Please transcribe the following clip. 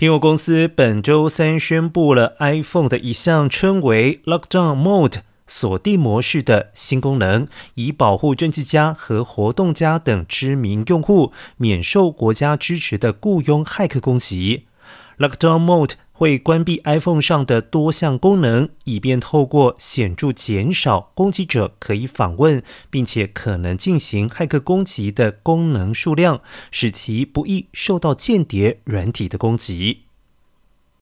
苹果公司本周三宣布了 iPhone 的一项称为 Lockdown Mode 锁定模式的新功能，以保护政治家和活动家等知名用户免受国家支持的雇佣骇客攻击。Lockdown Mode 会关闭 iPhone 上的多项功能，以便透过显著减少攻击者可以访问并且可能进行骇客攻击的功能数量，使其不易受到间谍软体的攻击。